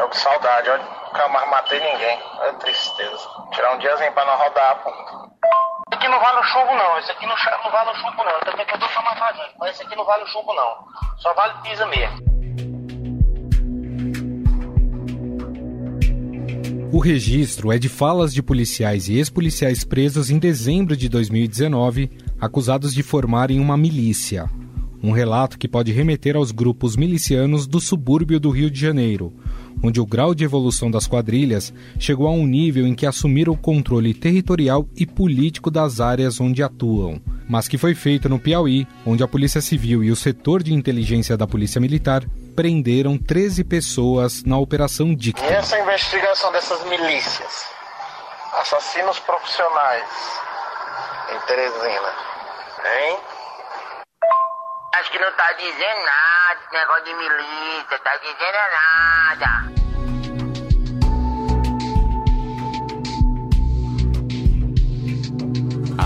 Tô com saudade, olha, nunca mais matei ninguém. É tristeza. Tirar um diazinho pra não rodar, pô. Esse aqui não vale o chumbo, não. Esse aqui não, não vale o chumbo, não. Também que eu tô pra matar gente, mas esse aqui não vale o chumbo, não. Só vale pisa mesmo. O registro é de falas de policiais e ex-policiais presos em dezembro de 2019, acusados de formarem uma milícia. Um relato que pode remeter aos grupos milicianos do subúrbio do Rio de Janeiro, onde o grau de evolução das quadrilhas chegou a um nível em que assumiram o controle territorial e político das áreas onde atuam, mas que foi feito no Piauí, onde a Polícia Civil e o setor de inteligência da Polícia Militar prenderam 13 pessoas na Operação Dicta. E essa investigação dessas milícias, assassinos profissionais em Teresina, hein? Acho que não tá dizendo nada, negócio de milícia, tá dizendo nada.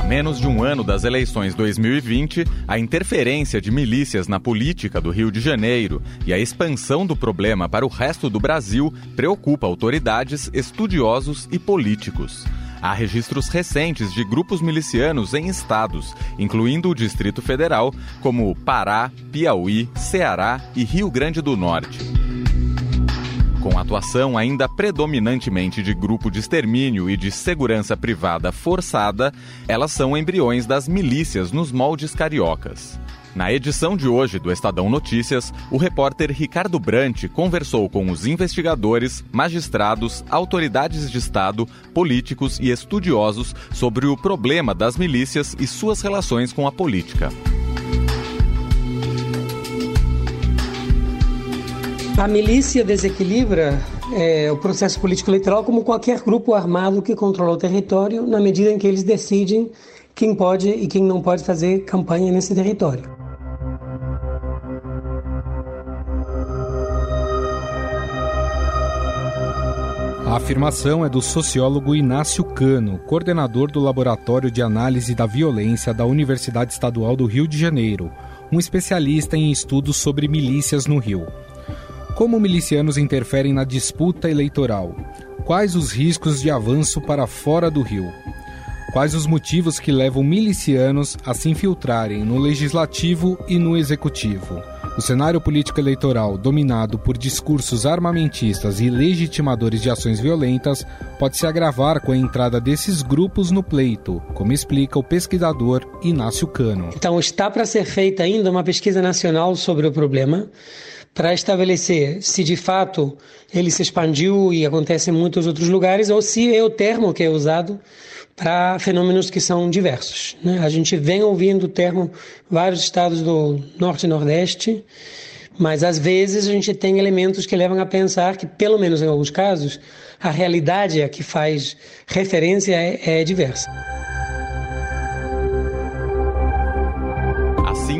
menos de um ano das eleições 2020, a interferência de milícias na política do Rio de Janeiro e a expansão do problema para o resto do Brasil preocupa autoridades, estudiosos e políticos. Há registros recentes de grupos milicianos em estados, incluindo o Distrito Federal, como Pará, Piauí, Ceará e Rio Grande do Norte. Com atuação ainda predominantemente de grupo de extermínio e de segurança privada forçada, elas são embriões das milícias nos moldes cariocas. Na edição de hoje do Estadão Notícias, o repórter Ricardo Brant conversou com os investigadores, magistrados, autoridades de Estado, políticos e estudiosos sobre o problema das milícias e suas relações com a política. A milícia desequilibra é, o processo político eleitoral como qualquer grupo armado que controla o território, na medida em que eles decidem quem pode e quem não pode fazer campanha nesse território. A afirmação é do sociólogo Inácio Cano, coordenador do Laboratório de Análise da Violência da Universidade Estadual do Rio de Janeiro, um especialista em estudos sobre milícias no Rio. Como milicianos interferem na disputa eleitoral? Quais os riscos de avanço para fora do Rio? Quais os motivos que levam milicianos a se infiltrarem no legislativo e no executivo? O cenário político eleitoral, dominado por discursos armamentistas e legitimadores de ações violentas, pode se agravar com a entrada desses grupos no pleito, como explica o pesquisador Inácio Cano. Então, está para ser feita ainda uma pesquisa nacional sobre o problema para estabelecer se de fato ele se expandiu e acontece em muitos outros lugares ou se é o termo que é usado para fenômenos que são diversos. Né? A gente vem ouvindo o termo vários estados do norte e nordeste, mas às vezes a gente tem elementos que levam a pensar que, pelo menos em alguns casos, a realidade a que faz referência é, é diversa.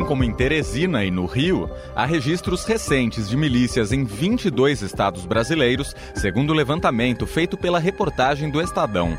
como em Teresina e no Rio, há registros recentes de milícias em 22 estados brasileiros, segundo o levantamento feito pela reportagem do Estadão.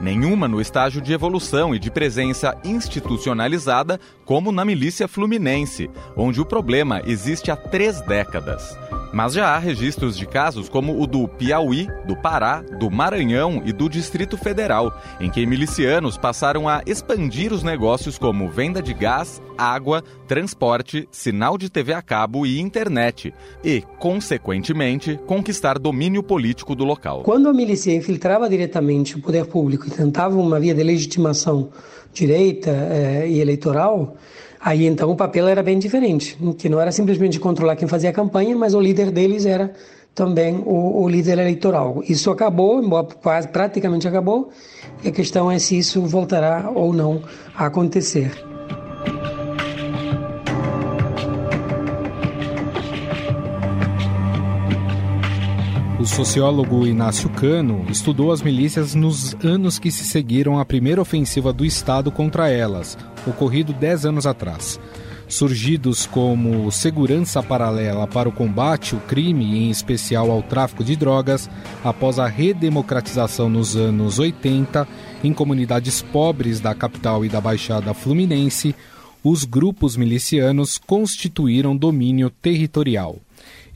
Nenhuma no estágio de evolução e de presença institucionalizada, como na milícia fluminense, onde o problema existe há três décadas. Mas já há registros de casos como o do Piauí, do Pará, do Maranhão e do Distrito Federal, em que milicianos passaram a expandir os negócios como venda de gás, água, transporte, sinal de TV a cabo e internet, e, consequentemente, conquistar domínio político do local. Quando a milícia infiltrava diretamente o poder público e tentava uma via de legitimação direita eh, e eleitoral, aí então o papel era bem diferente, que não era simplesmente controlar quem fazia a campanha, mas o líder deles era também o, o líder eleitoral. Isso acabou, quase praticamente acabou, e a questão é se isso voltará ou não a acontecer. O sociólogo Inácio Cano estudou as milícias nos anos que se seguiram à primeira ofensiva do Estado contra elas, ocorrido dez anos atrás. Surgidos como segurança paralela para o combate ao crime e, em especial, ao tráfico de drogas, após a redemocratização nos anos 80, em comunidades pobres da capital e da Baixada Fluminense, os grupos milicianos constituíram domínio territorial.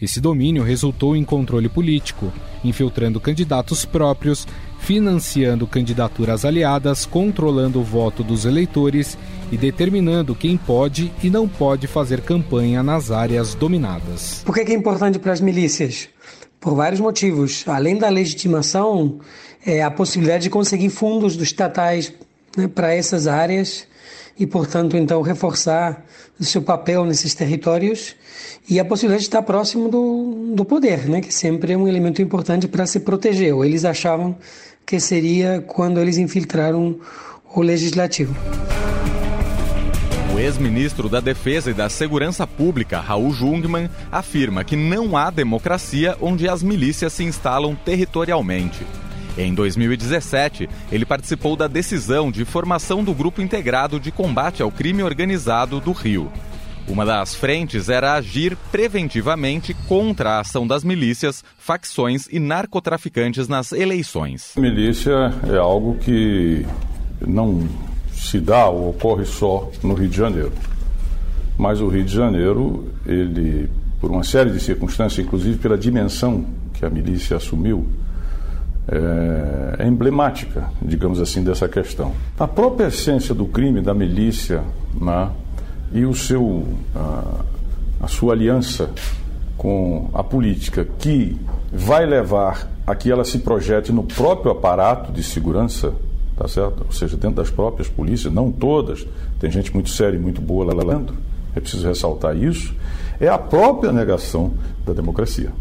Esse domínio resultou em controle político, infiltrando candidatos próprios, financiando candidaturas aliadas, controlando o voto dos eleitores e determinando quem pode e não pode fazer campanha nas áreas dominadas. Por que é importante para as milícias? Por vários motivos. Além da legitimação, é a possibilidade de conseguir fundos dos estatais né, para essas áreas e, portanto, então reforçar o seu papel nesses territórios e a possibilidade de estar próximo do, do poder, né, que sempre é um elemento importante para se proteger. Ou eles achavam que seria quando eles infiltraram o legislativo. O ex-ministro da Defesa e da Segurança Pública, Raul Jungmann, afirma que não há democracia onde as milícias se instalam territorialmente. Em 2017, ele participou da decisão de formação do Grupo Integrado de Combate ao Crime Organizado do Rio. Uma das frentes era agir preventivamente contra a ação das milícias, facções e narcotraficantes nas eleições. Milícia é algo que não se dá ou ocorre só no Rio de Janeiro. Mas o Rio de Janeiro, ele, por uma série de circunstâncias, inclusive pela dimensão que a milícia assumiu, é, é emblemática, digamos assim, dessa questão. A própria essência do crime da milícia né, e o seu, a, a sua aliança com a política, que vai levar a que ela se projete no próprio aparato de segurança, tá certo? Ou seja, dentro das próprias polícias, não todas, tem gente muito séria e muito boa lá dentro, é preciso ressaltar isso, é a própria negação da democracia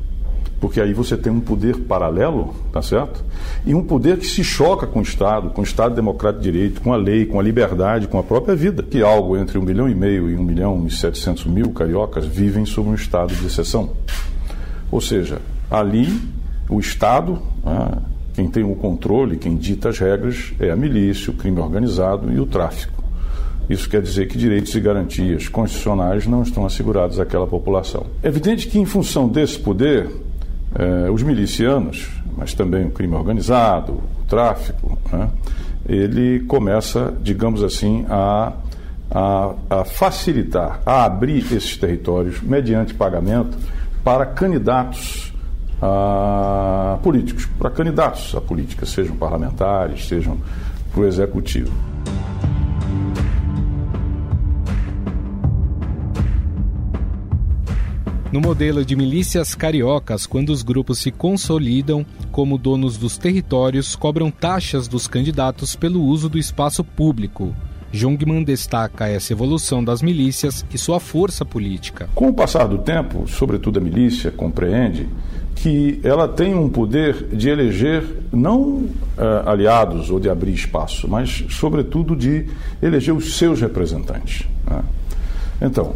porque aí você tem um poder paralelo, tá certo? E um poder que se choca com o Estado, com o Estado democrático de direito, com a lei, com a liberdade, com a própria vida. Que algo entre um milhão e meio e um milhão e setecentos mil cariocas vivem sob um estado de exceção. Ou seja, ali o Estado, né, quem tem o controle, quem dita as regras, é a milícia, o crime organizado e o tráfico. Isso quer dizer que direitos e garantias constitucionais não estão assegurados àquela população. É evidente que, em função desse poder, eh, os milicianos, mas também o crime organizado, o tráfico, né, ele começa, digamos assim, a, a, a facilitar, a abrir esses territórios mediante pagamento para candidatos a políticos, para candidatos à política, sejam parlamentares, sejam para o executivo. No modelo de milícias cariocas, quando os grupos se consolidam como donos dos territórios, cobram taxas dos candidatos pelo uso do espaço público. Jungmann destaca essa evolução das milícias e sua força política. Com o passar do tempo, sobretudo a milícia compreende que ela tem um poder de eleger não uh, aliados ou de abrir espaço, mas, sobretudo, de eleger os seus representantes. Né? Então,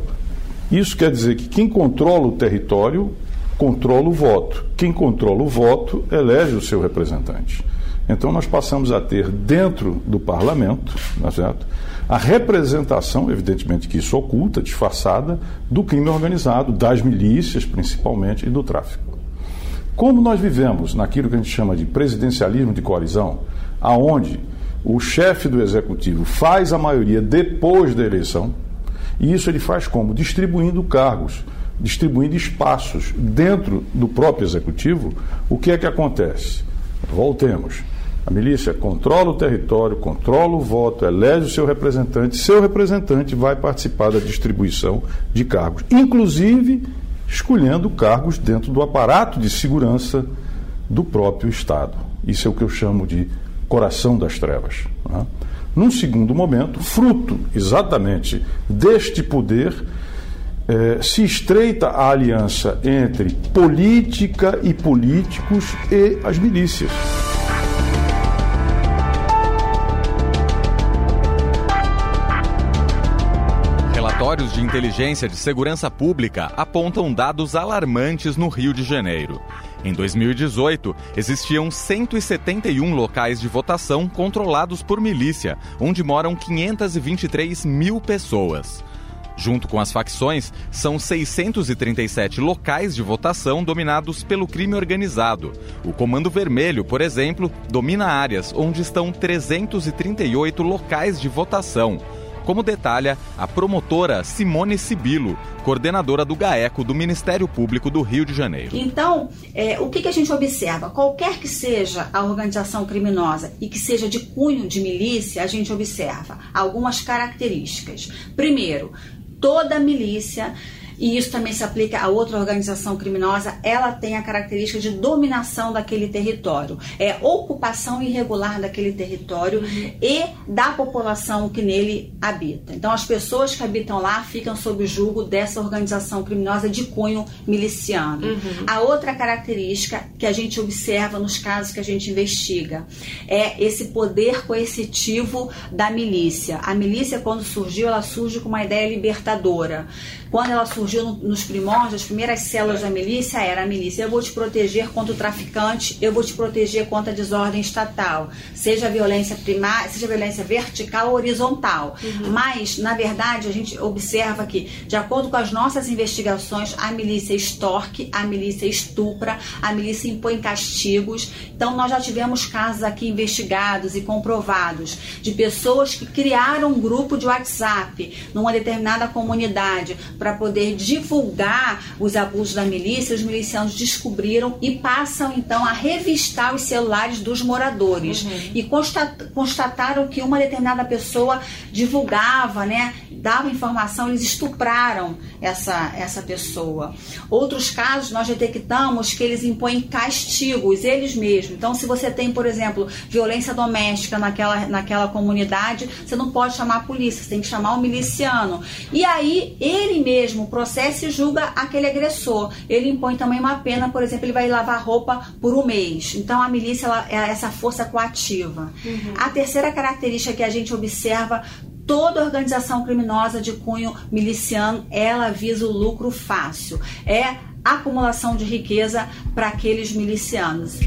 isso quer dizer que quem controla o território controla o voto. Quem controla o voto elege o seu representante. Então nós passamos a ter dentro do parlamento, é certo? a representação, evidentemente que isso oculta, disfarçada, do crime organizado, das milícias principalmente e do tráfico. Como nós vivemos naquilo que a gente chama de presidencialismo de coalizão, aonde o chefe do executivo faz a maioria depois da eleição, e isso ele faz como? Distribuindo cargos, distribuindo espaços dentro do próprio executivo. O que é que acontece? Voltemos. A milícia controla o território, controla o voto, elege o seu representante, seu representante vai participar da distribuição de cargos, inclusive escolhendo cargos dentro do aparato de segurança do próprio Estado. Isso é o que eu chamo de coração das trevas. Né? Num segundo momento, fruto exatamente deste poder, eh, se estreita a aliança entre política e políticos e as milícias. Relatórios de inteligência de segurança pública apontam dados alarmantes no Rio de Janeiro. Em 2018, existiam 171 locais de votação controlados por milícia, onde moram 523 mil pessoas. Junto com as facções, são 637 locais de votação dominados pelo crime organizado. O Comando Vermelho, por exemplo, domina áreas onde estão 338 locais de votação. Como detalha a promotora Simone Sibilo, coordenadora do GAECO do Ministério Público do Rio de Janeiro. Então, é, o que, que a gente observa? Qualquer que seja a organização criminosa e que seja de cunho de milícia, a gente observa algumas características. Primeiro, toda milícia e isso também se aplica a outra organização criminosa, ela tem a característica de dominação daquele território, é ocupação irregular daquele território uhum. e da população que nele habita. Então, as pessoas que habitam lá ficam sob o julgo dessa organização criminosa de cunho miliciano. Uhum. A outra característica que a gente observa nos casos que a gente investiga é esse poder coercitivo da milícia. A milícia, quando surgiu, ela surge com uma ideia libertadora. Quando ela surgiu no, nos primórdios, as primeiras células da milícia era a milícia, eu vou te proteger contra o traficante, eu vou te proteger contra a desordem estatal, seja violência primária, seja violência vertical ou horizontal. Uhum. Mas, na verdade, a gente observa que, de acordo com as nossas investigações, a milícia extorque, a milícia estupra, a milícia impõe castigos. Então, nós já tivemos casos aqui investigados e comprovados de pessoas que criaram um grupo de WhatsApp numa determinada comunidade para poder divulgar os abusos da milícia, os milicianos descobriram e passam então a revistar os celulares dos moradores uhum. e constataram que uma determinada pessoa divulgava, né, dava informação, eles estupraram essa, essa pessoa. Outros casos nós detectamos que eles impõem castigos, eles mesmos. Então, se você tem, por exemplo, violência doméstica naquela, naquela comunidade, você não pode chamar a polícia, você tem que chamar o miliciano. E aí, ele mesmo mesmo processa e julga aquele agressor. Ele impõe também uma pena, por exemplo, ele vai lavar roupa por um mês. Então a milícia ela, é essa força coativa. Uhum. A terceira característica que a gente observa toda organização criminosa de cunho miliciano, ela visa o lucro fácil. É acumulação de riqueza para aqueles milicianos.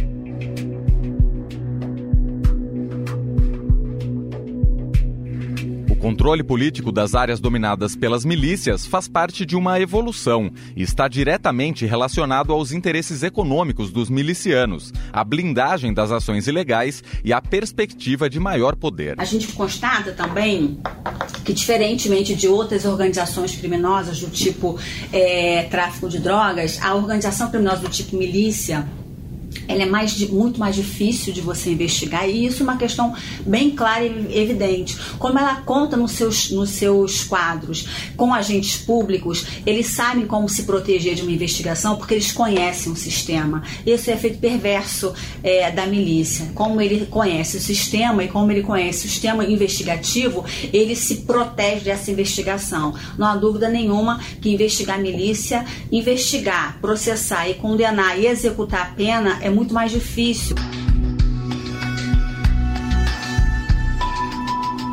Controle político das áreas dominadas pelas milícias faz parte de uma evolução e está diretamente relacionado aos interesses econômicos dos milicianos, a blindagem das ações ilegais e a perspectiva de maior poder. A gente constata também que, diferentemente de outras organizações criminosas do tipo é, tráfico de drogas, a organização criminosa do tipo milícia ela é mais, muito mais difícil de você investigar e isso é uma questão bem clara e evidente. Como ela conta nos seus, nos seus quadros com agentes públicos, eles sabem como se proteger de uma investigação porque eles conhecem o sistema. Esse é o efeito perverso é, da milícia. Como ele conhece o sistema e como ele conhece o sistema investigativo, ele se protege dessa investigação. Não há dúvida nenhuma que investigar milícia, investigar, processar e condenar e executar a pena é muito mais difícil.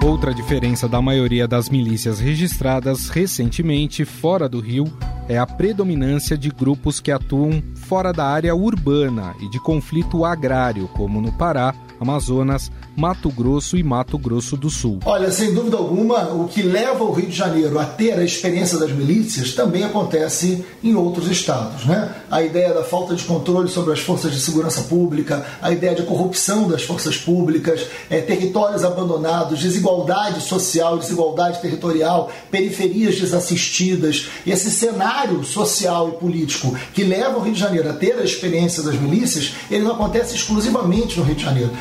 Outra diferença da maioria das milícias registradas recentemente fora do Rio é a predominância de grupos que atuam fora da área urbana e de conflito agrário, como no Pará, Amazonas, Mato Grosso e Mato Grosso do Sul. Olha, sem dúvida alguma, o que leva o Rio de Janeiro a ter a experiência das milícias também acontece em outros estados. Né? A ideia da falta de controle sobre as forças de segurança pública, a ideia de corrupção das forças públicas, é, territórios abandonados, desigualdade social, desigualdade territorial, periferias desassistidas, esse cenário social e político que leva o Rio de Janeiro a ter a experiência das milícias, ele não acontece exclusivamente no Rio de Janeiro.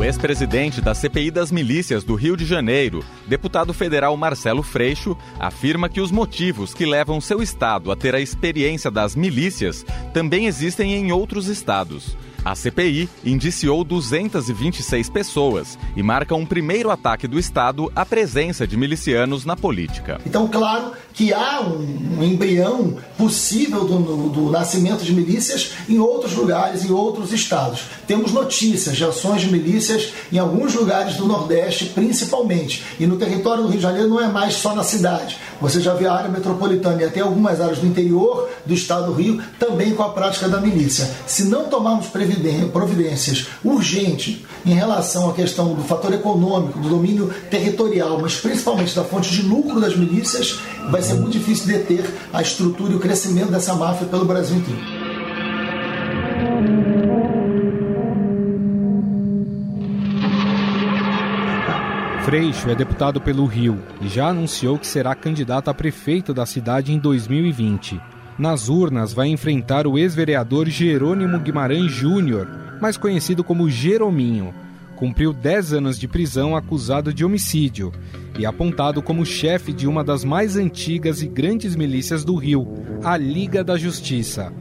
O ex-presidente da CPI das Milícias do Rio de Janeiro, deputado federal Marcelo Freixo, afirma que os motivos que levam seu estado a ter a experiência das milícias também existem em outros estados. A CPI indiciou 226 pessoas e marca um primeiro ataque do Estado à presença de milicianos na política. Então, claro que há um, embrião possível do, do, nascimento de milícias em outros lugares, em outros estados. Temos notícias de ações de milícias em alguns lugares do Nordeste, principalmente. E no território do Rio de Janeiro não é mais só na cidade. Você já vê a área metropolitana e até algumas áreas do interior do estado do Rio também com a prática da milícia. Se não tomarmos providências urgentes em relação à questão do fator econômico, do domínio territorial, mas principalmente da fonte de lucro das milícias, vai ser muito difícil deter a estrutura e o crescimento dessa máfia pelo Brasil inteiro. Freixo é deputado pelo Rio e já anunciou que será candidato a prefeito da cidade em 2020. Nas urnas vai enfrentar o ex-vereador Jerônimo Guimarães Júnior, mais conhecido como Jerominho. Cumpriu 10 anos de prisão acusado de homicídio e apontado como chefe de uma das mais antigas e grandes milícias do Rio, a Liga da Justiça.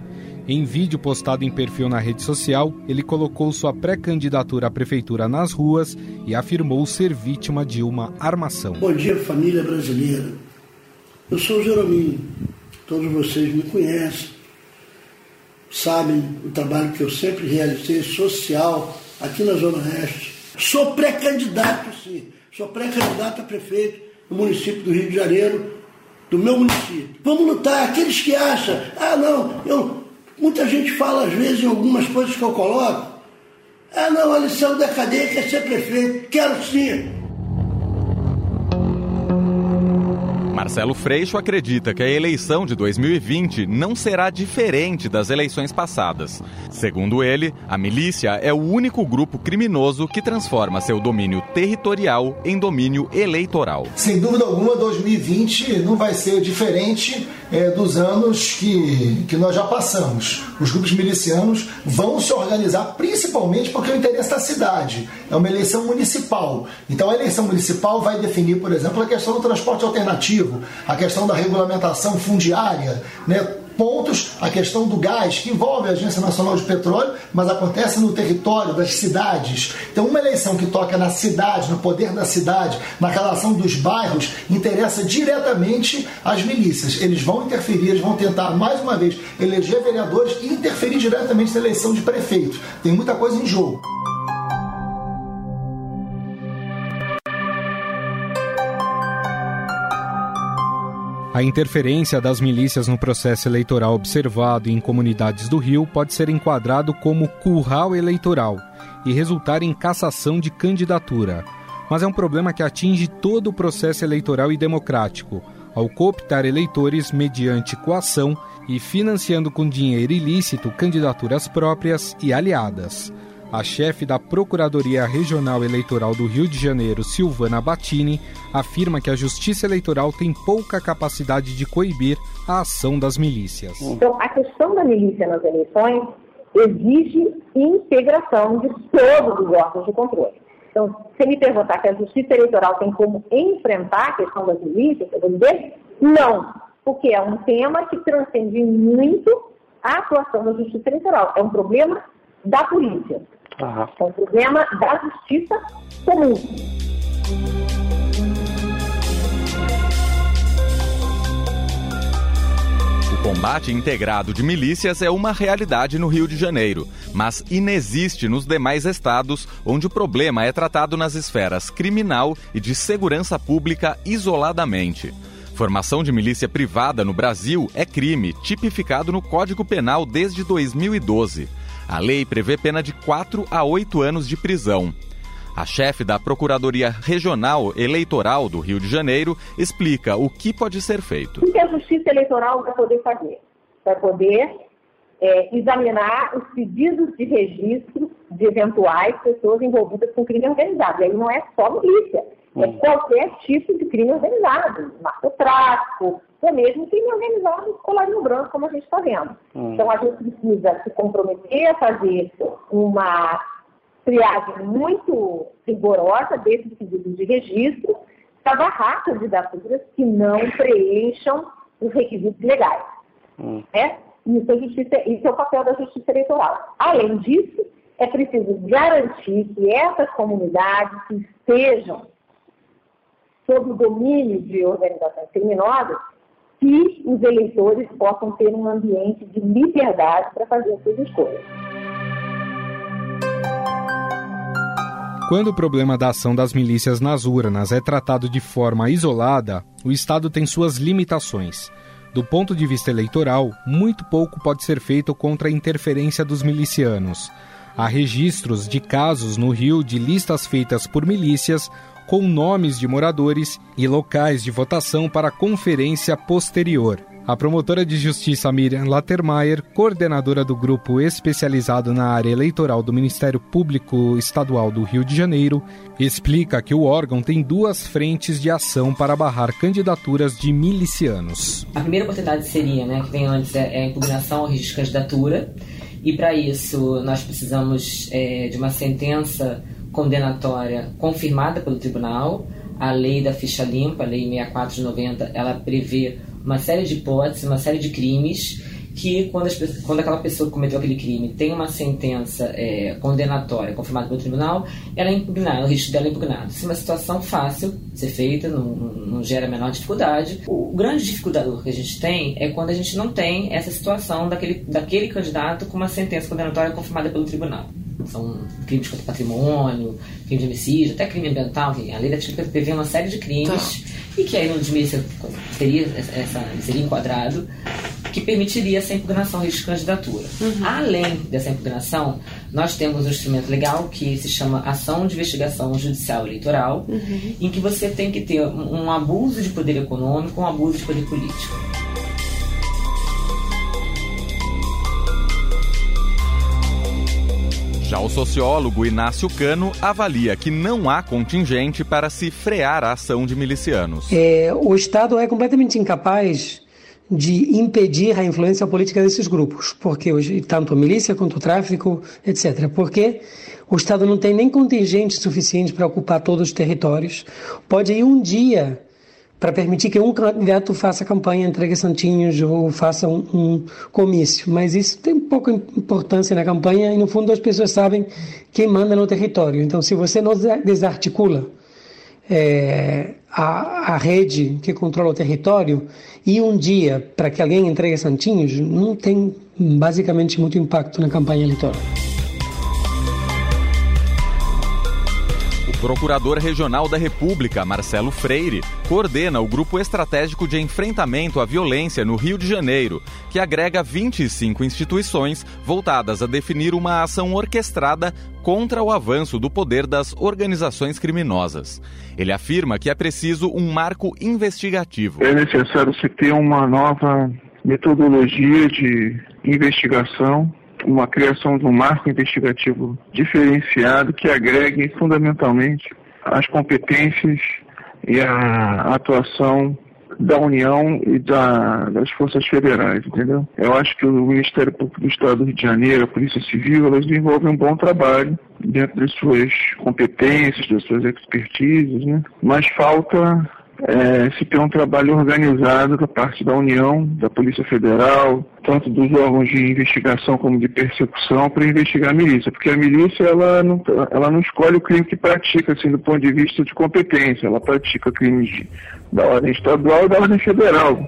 Em vídeo postado em perfil na rede social, ele colocou sua pré-candidatura à prefeitura nas ruas e afirmou ser vítima de uma armação. Bom dia, família brasileira. Eu sou o Jerominho. Todos vocês me conhecem, sabem o trabalho que eu sempre realizei social aqui na Zona Oeste. Sou pré-candidato, sim. Sou pré-candidato a prefeito no município do Rio de Janeiro, do meu município. Vamos lutar. Aqueles que acham, ah, não, eu Muita gente fala, às vezes, em algumas coisas que eu coloco. Ah, não, a lição da cadeia quer ser prefeito. Quero sim. Marcelo Freixo acredita que a eleição de 2020 não será diferente das eleições passadas. Segundo ele, a milícia é o único grupo criminoso que transforma seu domínio territorial em domínio eleitoral. Sem dúvida alguma, 2020 não vai ser diferente é, dos anos que, que nós já passamos. Os grupos milicianos vão se organizar principalmente porque é o interesse da cidade. É uma eleição municipal. Então a eleição municipal vai definir, por exemplo, a questão do transporte alternativo, a questão da regulamentação fundiária, né? pontos, a questão do gás, que envolve a Agência Nacional de Petróleo, mas acontece no território das cidades. Então, uma eleição que toca na cidade, no poder da cidade, na relação dos bairros, interessa diretamente às milícias. Eles vão interferir, eles vão tentar, mais uma vez, eleger vereadores e interferir diretamente na eleição de prefeito. Tem muita coisa em jogo. A interferência das milícias no processo eleitoral observado em comunidades do Rio pode ser enquadrado como curral eleitoral e resultar em cassação de candidatura. Mas é um problema que atinge todo o processo eleitoral e democrático, ao cooptar eleitores mediante coação e financiando com dinheiro ilícito candidaturas próprias e aliadas. A chefe da Procuradoria Regional Eleitoral do Rio de Janeiro, Silvana Battini, afirma que a Justiça Eleitoral tem pouca capacidade de coibir a ação das milícias. Então, a questão da milícia nas eleições exige integração de todos os órgãos de controle. Então, se me perguntar que a Justiça Eleitoral tem como enfrentar a questão das milícias, eu vou dizer não, porque é um tema que transcende muito a atuação da Justiça Eleitoral. É um problema da polícia. Uhum. É um problema da justiça comum. O combate integrado de milícias é uma realidade no Rio de Janeiro, mas inexiste nos demais estados, onde o problema é tratado nas esferas criminal e de segurança pública isoladamente. Formação de milícia privada no Brasil é crime, tipificado no Código Penal desde 2012. A lei prevê pena de 4 a 8 anos de prisão. A chefe da Procuradoria Regional Eleitoral do Rio de Janeiro explica o que pode ser feito. O que a Justiça Eleitoral vai poder fazer? Vai poder é, examinar os pedidos de registro de eventuais pessoas envolvidas com crime organizado. E aí não é só milícia, é hum. qualquer tipo de crime organizado, narcotráfico, ou mesmo crime organizado colarinho branco, como a gente está vendo. Hum. Então a gente precisa se comprometer a fazer uma triagem muito rigorosa desses pedidos de registro para barrar candidaturas que não preencham os requisitos legais. Hum. Né? Isso, é justiça, isso é o papel da justiça eleitoral. Além disso, é preciso garantir que essas comunidades que estejam sob o domínio de organizações criminosas, que os eleitores possam ter um ambiente de liberdade para fazer as suas escolhas. Quando o problema da ação das milícias nas urnas é tratado de forma isolada, o Estado tem suas limitações. Do ponto de vista eleitoral, muito pouco pode ser feito contra a interferência dos milicianos. Há registros de casos no Rio de listas feitas por milícias com nomes de moradores e locais de votação para conferência posterior. A promotora de justiça Miriam Lattermeier, coordenadora do grupo especializado na área eleitoral do Ministério Público Estadual do Rio de Janeiro, explica que o órgão tem duas frentes de ação para barrar candidaturas de milicianos. A primeira oportunidade seria, né, que vem antes, é, é a impugnação ao risco de candidatura, e para isso nós precisamos é, de uma sentença condenatória confirmada pelo tribunal. A lei da ficha limpa, a lei 64 de 90, ela prevê uma série de hipóteses, uma série de crimes que quando, as, quando aquela pessoa que cometeu aquele crime tem uma sentença é, condenatória confirmada pelo tribunal, ela é impugnada, o risco dela é impugnado. Se é uma situação fácil de ser feita, não, não gera a menor dificuldade. O, o grande dificultador que a gente tem é quando a gente não tem essa situação daquele, daquele candidato com uma sentença condenatória confirmada pelo tribunal. São crimes contra o patrimônio, crime de homicídio, até crime ambiental. A lei da Típica prevê uma série de crimes tá. e que aí no desmício seria, essa, seria enquadrado que permitiria essa impugnação de candidatura. Uhum. Além dessa impugnação, nós temos um instrumento legal que se chama Ação de Investigação Judicial Eleitoral, uhum. em que você tem que ter um abuso de poder econômico, um abuso de poder político. Já o sociólogo Inácio Cano avalia que não há contingente para se frear a ação de milicianos. É, o Estado é completamente incapaz de impedir a influência política desses grupos, porque hoje tanto a milícia quanto o tráfico, etc. Porque o Estado não tem nem contingente suficiente para ocupar todos os territórios. Pode ir um dia para permitir que um candidato faça campanha, entregue santinhos ou faça um, um, comício. Mas isso tem pouca importância na campanha e, no fundo, as pessoas sabem quem manda no território. Então, se você não desarticula é, a, a rede que controla o território e um dia para que alguém entregue santinhos, não tem basicamente muito impacto na campanha eleitoral. Procurador Regional da República, Marcelo Freire, coordena o Grupo Estratégico de Enfrentamento à Violência no Rio de Janeiro, que agrega 25 instituições voltadas a definir uma ação orquestrada contra o avanço do poder das organizações criminosas. Ele afirma que é preciso um marco investigativo. É necessário se ter uma nova metodologia de investigação uma criação de um marco investigativo diferenciado que agregue fundamentalmente as competências e a atuação da União e da, das forças federais, entendeu? Eu acho que o Ministério Público do Estado do Rio de Janeiro, a Polícia Civil, elas desenvolvem um bom trabalho dentro das suas competências, das suas expertises, né? Mas falta é, se tem um trabalho organizado da parte da União, da Polícia Federal, tanto dos órgãos de investigação como de persecução para investigar a milícia, porque a milícia ela não, ela não escolhe o crime que pratica, assim, do ponto de vista de competência, ela pratica crimes de, da ordem estadual e da ordem federal.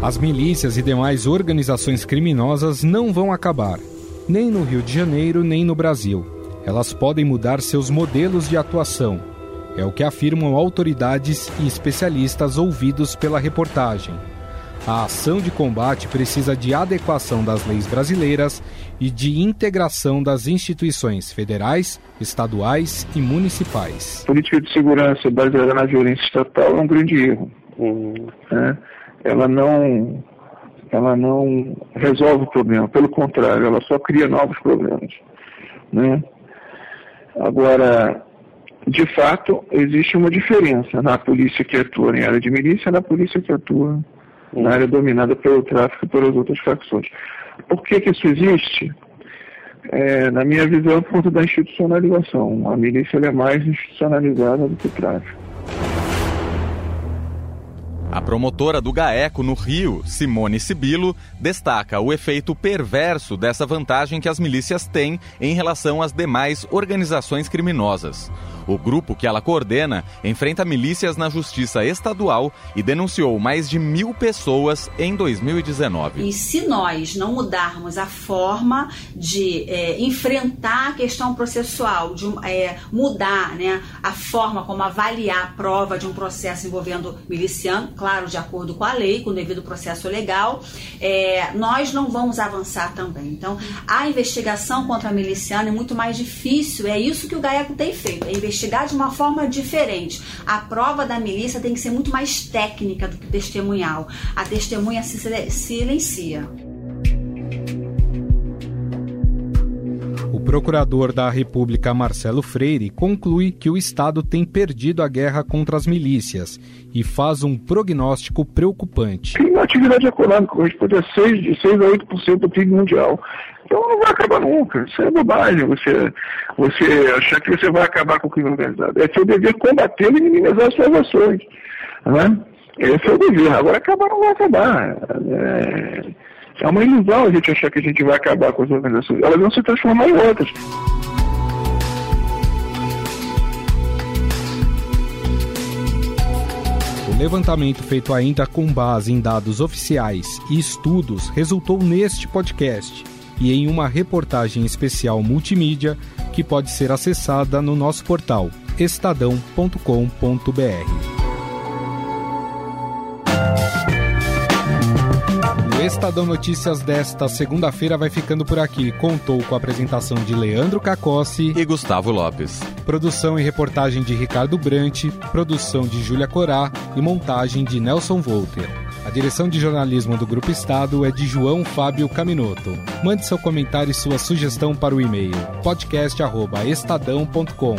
As milícias e demais organizações criminosas não vão acabar, nem no Rio de Janeiro, nem no Brasil elas podem mudar seus modelos de atuação. É o que afirmam autoridades e especialistas ouvidos pela reportagem. A ação de combate precisa de adequação das leis brasileiras e de integração das instituições federais, estaduais e municipais. A política de segurança baseada na violência estatal é um grande erro. Né? Ela não ela não resolve o problema, pelo contrário, ela só cria novos problemas. Né? Agora, de fato, existe uma diferença na polícia que atua em área de milícia e na polícia que atua na área dominada pelo tráfico e pelas outras facções. Por que, que isso existe? É, na minha visão, por conta da institucionalização. A milícia é mais institucionalizada do que o tráfico. A promotora do GAECO no Rio, Simone Sibilo, destaca o efeito perverso dessa vantagem que as milícias têm em relação às demais organizações criminosas. O grupo que ela coordena enfrenta milícias na justiça estadual e denunciou mais de mil pessoas em 2019. E se nós não mudarmos a forma de é, enfrentar a questão processual, de é, mudar né, a forma como avaliar a prova de um processo envolvendo miliciano, claro, de acordo com a lei, com o devido processo legal, é, nós não vamos avançar também. Então, a investigação contra a miliciana é muito mais difícil, é isso que o GAECO tem feito, é investigar de uma forma diferente. A prova da milícia tem que ser muito mais técnica do que testemunhal. A testemunha se silencia. Procurador da República Marcelo Freire conclui que o Estado tem perdido a guerra contra as milícias e faz um prognóstico preocupante. A atividade econômica corresponde a 6, de 6 a 8% do PIB mundial. Então não vai acabar nunca. Isso é bobagem. Você, você achar que você vai acabar com o crime organizado. É seu dever combater e minimizar as suas ações. Né? Esse é o dever. Agora acabar não vai acabar. É... É uma ilusão a gente achar que a gente vai acabar com as organizações. Elas vão se transformar em outras. O levantamento feito ainda com base em dados oficiais e estudos resultou neste podcast e em uma reportagem especial multimídia que pode ser acessada no nosso portal estadão.com.br. Estadão Notícias desta segunda-feira vai ficando por aqui. Contou com a apresentação de Leandro Cacossi e Gustavo Lopes. Produção e reportagem de Ricardo Brant, produção de Júlia Corá e montagem de Nelson Volter. A direção de jornalismo do Grupo Estado é de João Fábio Caminoto. Mande seu comentário e sua sugestão para o e-mail podcast@estadão.com.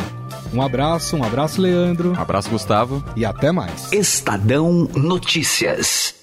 Um abraço, um abraço Leandro, um abraço Gustavo e até mais. Estadão Notícias.